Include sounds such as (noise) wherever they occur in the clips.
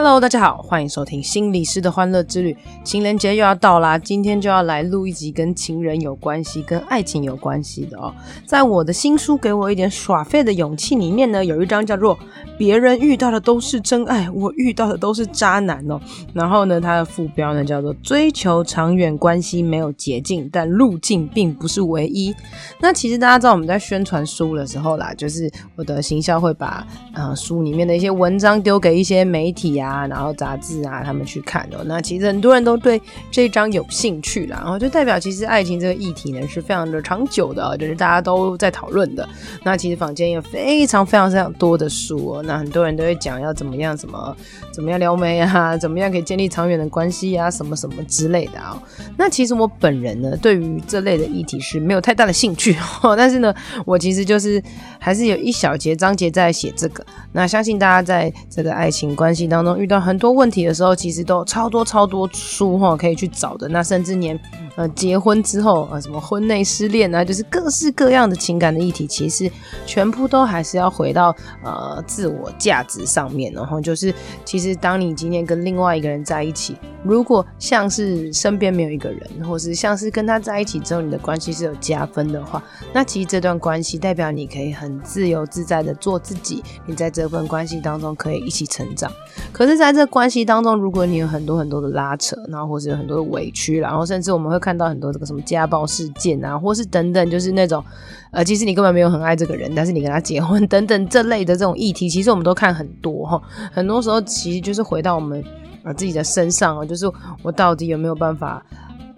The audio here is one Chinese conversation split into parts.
Hello，大家好，欢迎收听心理师的欢乐之旅。情人节又要到啦，今天就要来录一集跟情人有关系、跟爱情有关系的哦。在我的新书《给我一点耍废的勇气》里面呢，有一章叫做“别人遇到的都是真爱，我遇到的都是渣男”哦。然后呢，它的副标呢叫做“追求长远关系没有捷径，但路径并不是唯一”。那其实大家知道我们在宣传书的时候啦，就是我的行销会把呃书里面的一些文章丢给一些媒体。啊，啊然后杂志啊，他们去看哦。那其实很多人都对这一章有兴趣啦，然后就代表其实爱情这个议题呢是非常的长久的，就是大家都在讨论的。那其实坊间有非常非常非常多的书哦，那很多人都会讲要怎么样，什么怎么样撩妹啊，怎么样可以建立长远的关系啊，什么什么之类的啊。那其实我本人呢，对于这类的议题是没有太大的兴趣哦，(laughs) 但是呢，我其实就是还是有一小节章节在写这个。那相信大家在这个爱情关系当中遇到很多问题的时候，其实都超多超多书哈可以去找的。那甚至连呃结婚之后啊，什么婚内失恋啊，就是各式各样的情感的议题，其实全部都还是要回到呃自我价值上面。然后就是，其实当你今天跟另外一个人在一起，如果像是身边没有一个人，或是像是跟他在一起之后你的关系是有加分的话，那其实这段关系代表你可以很自由自在的做自己。你在这份关系当中可以一起成长，可是在这关系当中，如果你有很多很多的拉扯，然后或是有很多的委屈，然后甚至我们会看到很多这个什么家暴事件啊，或是等等，就是那种呃，其实你根本没有很爱这个人，但是你跟他结婚等等这类的这种议题，其实我们都看很多哈。(laughs) 很多时候其实就是回到我们呃自己的身上啊，就是我到底有没有办法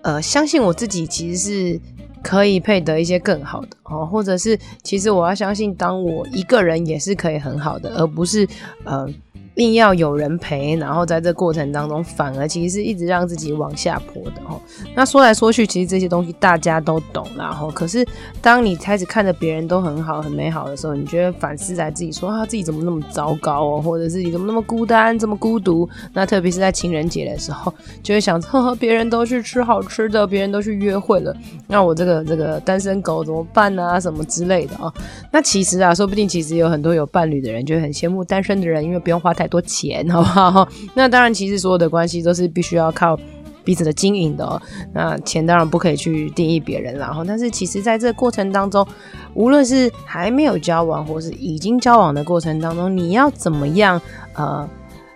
呃相信我自己，其实是。可以配得一些更好的哦，或者是其实我要相信，当我一个人也是可以很好的，而不是呃。硬要有人陪，然后在这过程当中，反而其实是一直让自己往下坡的哦。那说来说去，其实这些东西大家都懂啦。吼，可是当你开始看着别人都很好、很美好的时候，你觉得反思在自己说，啊，自己怎么那么糟糕哦，或者自己怎么那么孤单、这么孤独？那特别是在情人节的时候，就会想，呵呵，别人都去吃好吃的，别人都去约会了，那我这个这个单身狗怎么办？啊？什么之类的啊？那其实啊，说不定其实有很多有伴侣的人，就很羡慕单身的人，因为不用花太多钱，(laughs) 好不好？那当然，其实所有的关系都是必须要靠彼此的经营的。那钱当然不可以去定义别人，然后，但是其实在这个过程当中，无论是还没有交往，或是已经交往的过程当中，你要怎么样呃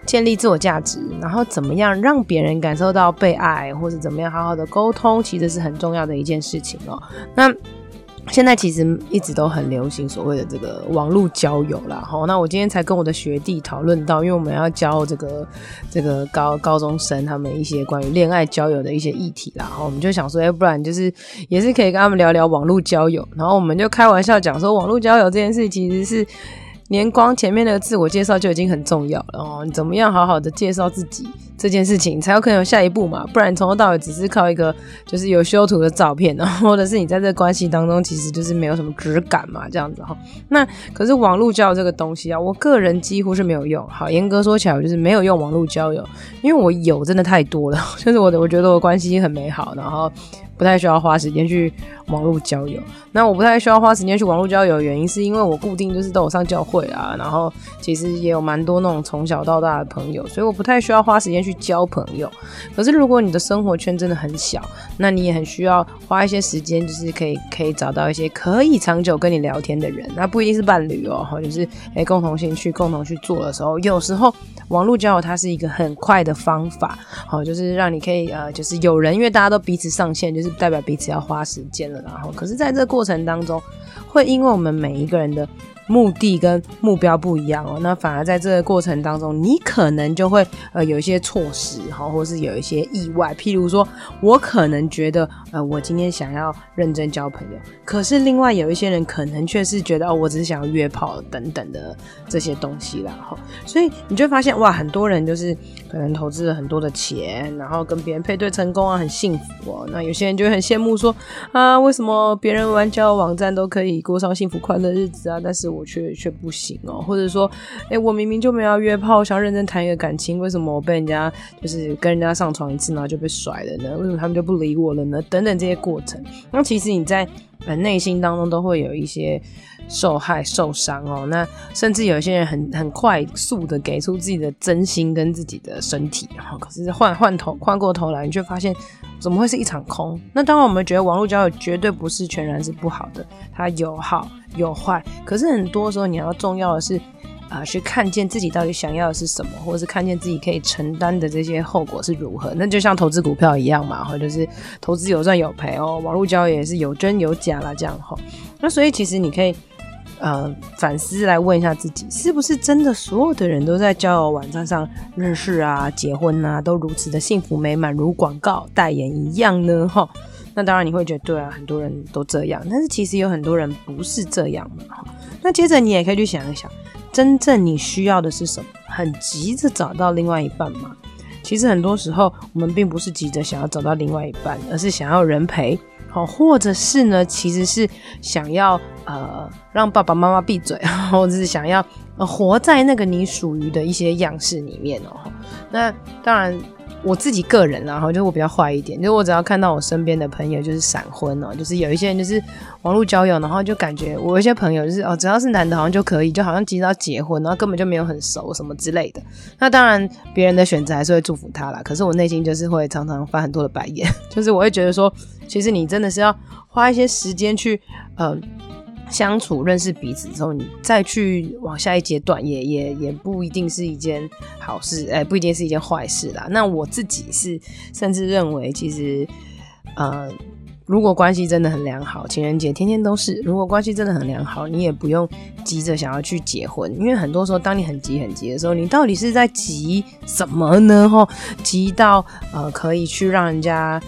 建立自我价值，然后怎么样让别人感受到被爱，或是怎么样好好的沟通，其实是很重要的一件事情哦。那。现在其实一直都很流行所谓的这个网络交友啦，齁，那我今天才跟我的学弟讨论到，因为我们要教这个这个高高中生他们一些关于恋爱交友的一些议题啦，然后我们就想说，要，不然就是也是可以跟他们聊聊网络交友，然后我们就开玩笑讲说，网络交友这件事其实是。连光前面的自我介绍就已经很重要了哦，你怎么样好好的介绍自己这件事情，才有可能有下一步嘛？不然从头到尾只是靠一个就是有修图的照片，然 (laughs) 后或者是你在这关系当中其实就是没有什么质感嘛，这样子哈。那可是网络交友这个东西啊，我个人几乎是没有用。好，严格说起来，我就是没有用网络交友，因为我有真的太多了，(laughs) 就是我的我觉得我关系很美好，然后。不太需要花时间去网络交友。那我不太需要花时间去网络交友的原因，是因为我固定就是都有上教会啊，然后其实也有蛮多那种从小到大的朋友，所以我不太需要花时间去交朋友。可是如果你的生活圈真的很小，那你也很需要花一些时间，就是可以可以找到一些可以长久跟你聊天的人。那不一定是伴侣哦，就是诶共同兴趣、共同去做的时候，有时候网络交友它是一个很快的方法，好，就是让你可以呃，就是有人，因为大家都彼此上线，就是。代表彼此要花时间了，然后，可是在这个过程当中，会因为我们每一个人的。目的跟目标不一样哦，那反而在这个过程当中，你可能就会呃有一些错失哈，或是有一些意外。譬如说，我可能觉得呃我今天想要认真交朋友，可是另外有一些人可能却是觉得哦我只是想要约炮等等的这些东西啦哈。所以你就发现哇，很多人就是可能投资了很多的钱，然后跟别人配对成功啊，很幸福哦。那有些人就会很羡慕说啊，为什么别人玩交友网站都可以过上幸福快乐日子啊，但是我却却不行哦，或者说，哎、我明明就没有约炮，想认真谈一个感情，为什么我被人家就是跟人家上床一次，然后就被甩了呢？为什么他们就不理我了呢？等等这些过程，那其实你在呃内心当中都会有一些。受害、受伤哦，那甚至有些人很很快速的给出自己的真心跟自己的身体，然后可是换换头换过头来，你就发现怎么会是一场空？那当然，我们觉得网络交友绝对不是全然是不好的，它有好有坏。可是很多时候，你要重要的是啊、去看见自己到底想要的是什么，或者是看见自己可以承担的这些后果是如何。那就像投资股票一样嘛，或者是投资有赚有赔哦，网络交友也是有真有假啦，这样哈。那所以其实你可以。呃，反思来问一下自己，是不是真的所有的人都在交友网站上认识啊、结婚啊，都如此的幸福美满，如广告代言一样呢？哈，那当然你会觉得对啊，很多人都这样，但是其实有很多人不是这样嘛。那接着你也可以去想一想，真正你需要的是什么？很急着找到另外一半吗？其实很多时候我们并不是急着想要找到另外一半，而是想要人陪。好，或者是呢，其实是想要呃让爸爸妈妈闭嘴，(laughs) 或者是想要呃活在那个你属于的一些样式里面哦。那当然。我自己个人，然后就是我比较坏一点，就是我只要看到我身边的朋友就是闪婚哦，就是有一些人就是网络交友，然后就感觉我有一些朋友就是哦，只要是男的好像就可以，就好像急着要结婚，然后根本就没有很熟什么之类的。那当然别人的选择还是会祝福他啦，可是我内心就是会常常翻很多的白眼，(laughs) 就是我会觉得说，其实你真的是要花一些时间去嗯。呃相处、认识彼此之后，你再去往下一阶段也，也也不一定是一件好事，哎、不一定是一件坏事啦。那我自己是甚至认为，其实，呃，如果关系真的很良好，情人节天天都是。如果关系真的很良好，你也不用急着想要去结婚，因为很多时候，当你很急很急的时候，你到底是在急什么呢？吼，急到呃，可以去让人家。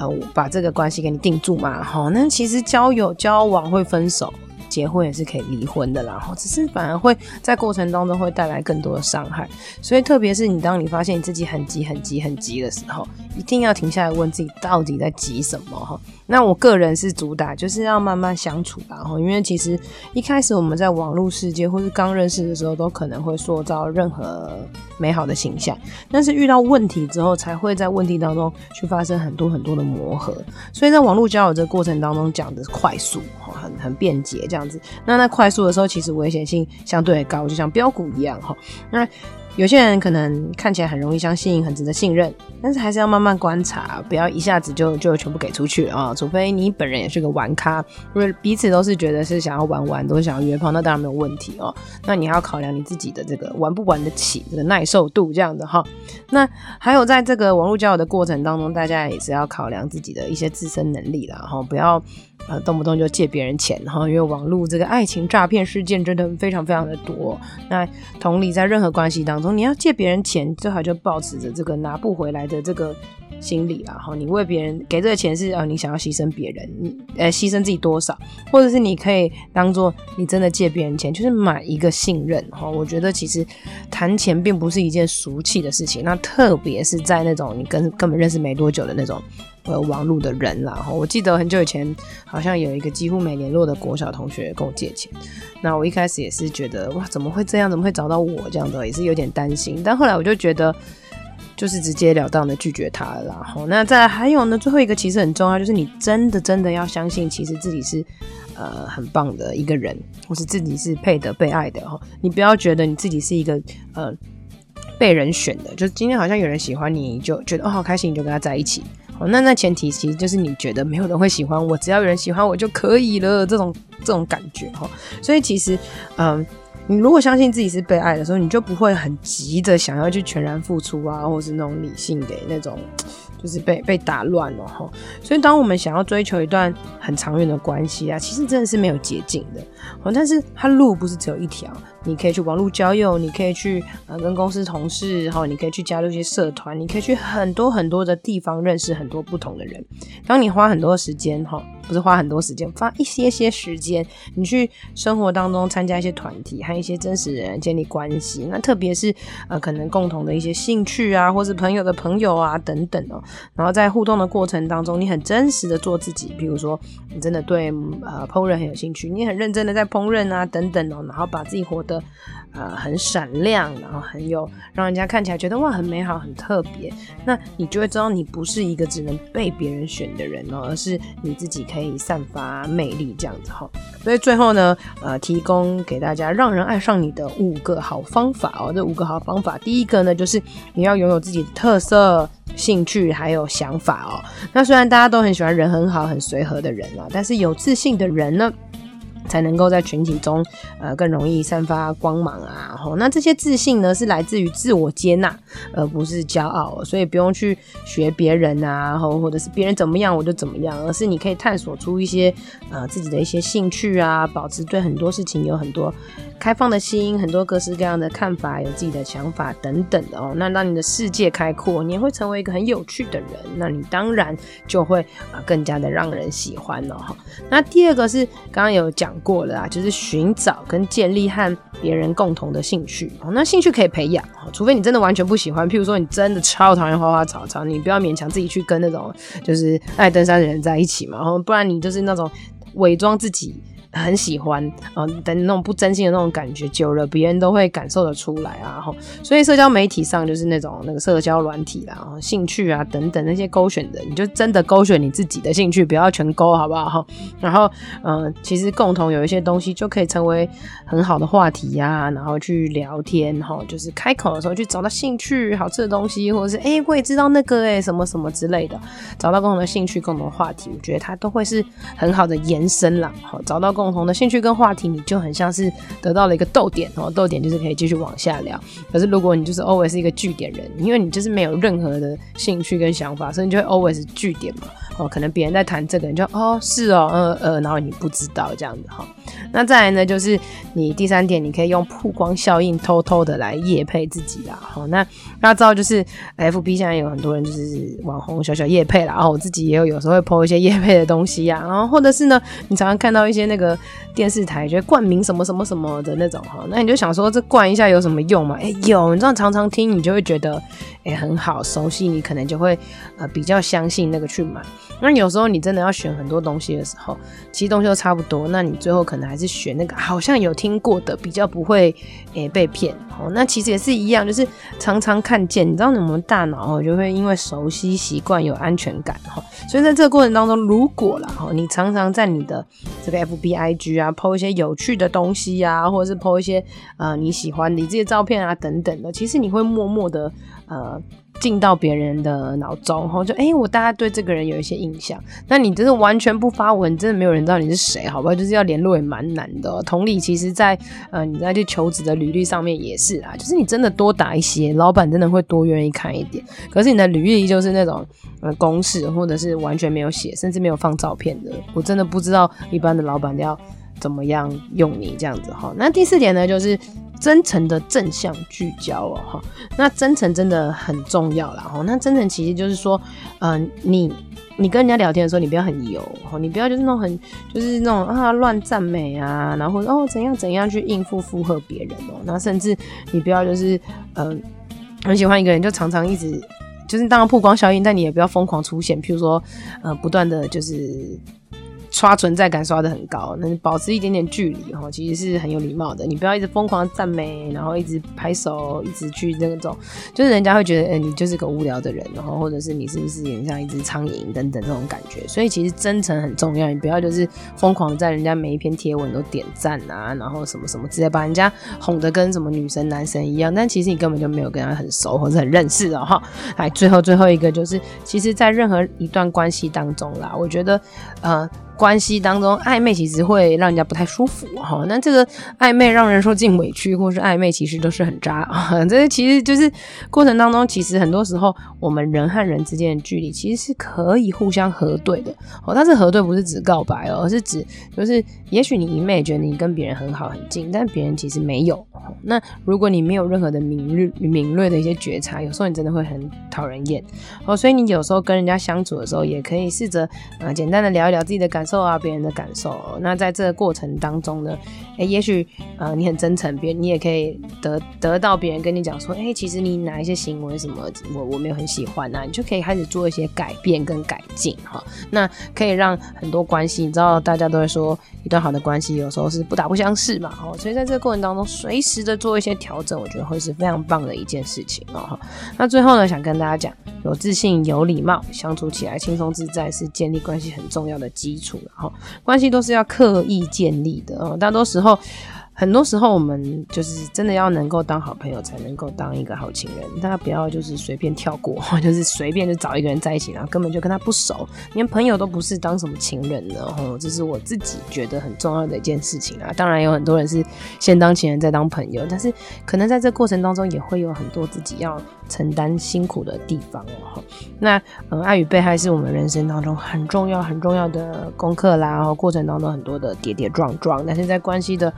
呃，把这个关系给你定住嘛，好，那其实交友交往会分手。结婚也是可以离婚的啦，哈，只是反而会在过程当中会带来更多的伤害，所以特别是你当你发现你自己很急、很急、很急的时候，一定要停下来问自己到底在急什么，哈。那我个人是主打就是要慢慢相处吧，哈，因为其实一开始我们在网络世界或是刚认识的时候，都可能会塑造任何美好的形象，但是遇到问题之后，才会在问题当中去发生很多很多的磨合，所以在网络交友这个过程当中讲的快速，很很便捷这样。子，那那快速的时候，其实危险性相对高，就像标股一样哈。那有些人可能看起来很容易相信，很值得信任，但是还是要慢慢观察，不要一下子就就全部给出去啊。除非你本人也是个玩咖，因为彼此都是觉得是想要玩玩，都是想要约炮，那当然没有问题哦。那你还要考量你自己的这个玩不玩得起，这个耐受度这样的哈。那还有在这个网络交友的过程当中，大家也是要考量自己的一些自身能力啦，哈，不要。呃，动不动就借别人钱哈，因为网络这个爱情诈骗事件真的非常非常的多。那同理，在任何关系当中，你要借别人钱，最好就保持着这个拿不回来的这个心理啦。哈，你为别人给这个钱是呃，你想要牺牲别人，你呃牺牲自己多少，或者是你可以当做你真的借别人钱，就是买一个信任哈。我觉得其实谈钱并不是一件俗气的事情，那特别是在那种你跟根本认识没多久的那种。呃，网络的人啦，我记得很久以前，好像有一个几乎没联络的国小同学跟我借钱。那我一开始也是觉得，哇，怎么会这样？怎么会找到我这样的？也是有点担心。但后来我就觉得，就是直截了当的拒绝他了啦。后，那再还有呢，最后一个其实很重要，就是你真的真的要相信，其实自己是呃很棒的一个人，或是自己是配得被爱的哈。你不要觉得你自己是一个呃被人选的，就是今天好像有人喜欢你，就觉得哦好开心，你就跟他在一起。哦，那那前提其实就是你觉得没有人会喜欢我，只要有人喜欢我就可以了，这种这种感觉哈。所以其实，嗯，你如果相信自己是被爱的时候，你就不会很急着想要去全然付出啊，或是那种理性给那种，就是被被打乱了哈。所以当我们想要追求一段很长远的关系啊，其实真的是没有捷径的。哦，但是它路不是只有一条，你可以去网络交友，你可以去呃跟公司同事，然后你可以去加入一些社团，你可以去很多很多的地方认识很多不同的人。当你花很多时间哈，不是花很多时间，花一些些时间，你去生活当中参加一些团体，和一些真实人建立关系。那特别是呃可能共同的一些兴趣啊，或是朋友的朋友啊等等哦。然后在互动的过程当中，你很真实的做自己，比如说你真的对呃烹饪很有兴趣，你很认真的在烹饪啊等等哦，然后把自己活得。呃，很闪亮，然后很有让人家看起来觉得哇，很美好，很特别。那你就会知道，你不是一个只能被别人选的人哦，而是你自己可以散发魅力这样子哈。所以最后呢，呃，提供给大家让人爱上你的五个好方法哦。这五个好方法，第一个呢，就是你要拥有自己的特色、兴趣还有想法哦。那虽然大家都很喜欢人很好、很随和的人啊，但是有自信的人呢，才能够在群体中，呃，更容易散发光芒啊。吼，那这些自信呢，是来自于自我接纳，而不是骄傲。所以不用去学别人啊，或或者是别人怎么样我就怎么样，而是你可以探索出一些呃自己的一些兴趣啊，保持对很多事情有很多开放的心，很多各式各样的看法，有自己的想法等等的哦。那让你的世界开阔，你也会成为一个很有趣的人。那你当然就会啊、更加的让人喜欢了哈。那第二个是刚刚有讲。过了啊，就是寻找跟建立和别人共同的兴趣哦。那兴趣可以培养，除非你真的完全不喜欢。譬如说，你真的超讨厌花花草草，你不要勉强自己去跟那种就是爱登山的人在一起嘛。然后不然你就是那种伪装自己。很喜欢，嗯，等那种不真心的那种感觉久了，别人都会感受得出来啊。吼，所以社交媒体上就是那种那个社交软体啦，兴趣啊等等那些勾选的，你就真的勾选你自己的兴趣，不要全勾，好不好？哈，然后，嗯，其实共同有一些东西就可以成为很好的话题呀，然后去聊天，哈，就是开口的时候去找到兴趣、好吃的东西，或者是哎、我也知道那个哎、什么什么之类的，找到共同的兴趣、共同的话题，我觉得它都会是很好的延伸啦。好，找到。共同的兴趣跟话题，你就很像是得到了一个逗点哦，逗点就是可以继续往下聊。可是如果你就是 always 是一个据点人，因为你就是没有任何的兴趣跟想法，所以你就会 always 据点嘛。哦，可能别人在谈这个，你就哦是哦，呃呃，然后你不知道这样子哈。那再来呢，就是你第三点，你可以用曝光效应偷偷的来夜配自己啦。好，那大家知道就是 FB 现在有很多人就是网红小小夜配啦，然后我自己也有有时候会 po 一些夜配的东西呀，然后或者是呢，你常常看到一些那个电视台就冠名什么什么什么的那种哈，那你就想说这冠一下有什么用嘛？哎、有，你知道常常听你就会觉得哎、很好熟悉，你可能就会呃比较相信那个去买。那有时候你真的要选很多东西的时候，其实东西都差不多，那你最后可能还是选那个好像有听过的，比较不会诶、被骗。哦，那其实也是一样，就是常常看见，你知道，我们大脑哦就会因为熟悉习惯有安全感哈，所以在这个过程当中，如果啦哈，你常常在你的这个 FB IG 啊 po 一些有趣的东西啊，或者是 po 一些呃你喜欢你这些照片啊等等的，其实你会默默的呃。进到别人的脑中，后就哎、我大家对这个人有一些印象。那你真的完全不发文，真的没有人知道你是谁，好吧？就是要联络也蛮难的。同理，其实在，在呃你在去求职的履历上面也是啊，就是你真的多打一些，老板真的会多愿意看一点。可是你的履历就是那种呃公式，或者是完全没有写，甚至没有放照片的，我真的不知道一般的老板要怎么样用你这样子哈。那第四点呢，就是。真诚的正向聚焦哦，哈，那真诚真的很重要啦，哈，那真诚其实就是说，嗯、你你跟人家聊天的时候，你不要很油，哈，你不要就是那种很就是那种啊乱赞美啊，然后哦怎样怎样去应付附和别人哦，那甚至你不要就是嗯、呃、很喜欢一个人就常常一直就是当然曝光效应，但你也不要疯狂出现，譬如说呃不断的就是。刷存在感刷得很高，那保持一点点距离哈，其实是很有礼貌的。你不要一直疯狂赞美，然后一直拍手，一直去那种，就是人家会觉得，哎、你就是个无聊的人，然后或者是你是不是有点像一只苍蝇等等这种感觉。所以其实真诚很重要，你不要就是疯狂在人家每一篇贴文都点赞啊，然后什么什么，直接把人家哄得跟什么女神男神一样，但其实你根本就没有跟他很熟或者很认识的哈。来，最后最后一个就是，其实，在任何一段关系当中啦，我觉得，呃。关系当中，暧昧其实会让人家不太舒服哈。那这个暧昧让人受尽委屈，或是暧昧其实都是很渣啊。(laughs) 这其实就是过程当中，其实很多时候我们人和人之间的距离其实是可以互相核对的哦。但是核对不是指告白哦，而是指就是也许你一昧觉得你跟别人很好很近，但别人其实没有。那如果你没有任何的敏锐敏锐的一些觉察，有时候你真的会很讨人厌哦。所以你有时候跟人家相处的时候，也可以试着啊简单的聊一聊自己的感受受啊，别人的感受。那在这个过程当中呢，哎，也许呃你很真诚，别人你也可以得得到别人跟你讲说，哎，其实你哪一些行为什么我我没有很喜欢啊，你就可以开始做一些改变跟改进哈。那可以让很多关系，你知道大家都会说一段好的关系有时候是不打不相识嘛，哦，所以在这个过程当中随时的做一些调整，我觉得会是非常棒的一件事情哦。那最后呢，想跟大家讲，有自信、有礼貌，相处起来轻松自在，是建立关系很重要的基础。然后，关系都是要刻意建立的哦。大多时候。很多时候，我们就是真的要能够当好朋友，才能够当一个好情人。大家不要就是随便跳过，(laughs) 就是随便就找一个人在一起，然后根本就跟他不熟，连朋友都不是，当什么情人呢？哦，这是我自己觉得很重要的一件事情啊。当然，有很多人是先当情人再当朋友，但是可能在这过程当中也会有很多自己要承担辛苦的地方哦。那嗯，爱与被爱是我们人生当中很重要很重要的功课啦。然后过程当中很多的跌跌撞撞，但是在关系的。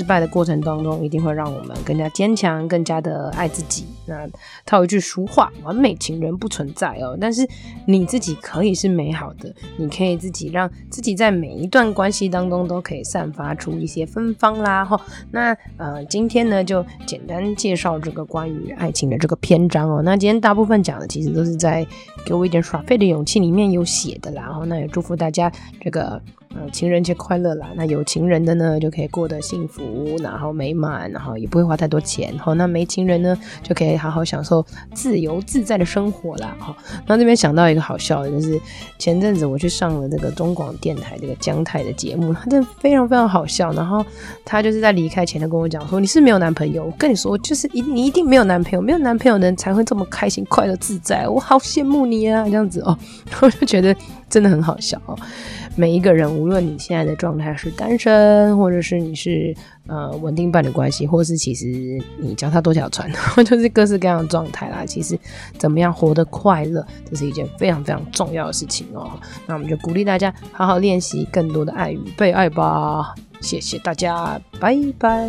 失败的过程当中，一定会让我们更加坚强，更加的爱自己。那套一句俗话，完美情人不存在哦。但是你自己可以是美好的，你可以自己让自己在每一段关系当中都可以散发出一些芬芳啦。哈，那呃，今天呢就简单介绍这个关于爱情的这个篇章哦。那今天大部分讲的其实都是在给我一点耍废的勇气里面有写的啦。然后那也祝福大家这个。呃，情人节快乐啦！那有情人的呢，就可以过得幸福，然后美满，然后也不会花太多钱。好，那没情人呢，就可以好好享受自由自在的生活啦。好，那这边想到一个好笑的，就是前阵子我去上了这个中广电台这个姜太的节目，他真的非常非常好笑。然后他就是在离开前，他跟我讲说：“你是没有男朋友？我跟你说，就是一你一定没有男朋友，没有男朋友的人才会这么开心、快乐、自在。我好羡慕你啊，这样子哦，我 (laughs) 就觉得真的很好笑哦。”每一个人，无论你现在的状态是单身，或者是你是呃稳定伴侣关系，或是其实你脚踏多条船，(laughs) 就是各式各样的状态啦。其实怎么样活得快乐，这是一件非常非常重要的事情哦。那我们就鼓励大家好好练习更多的爱与被爱吧。谢谢大家，拜拜。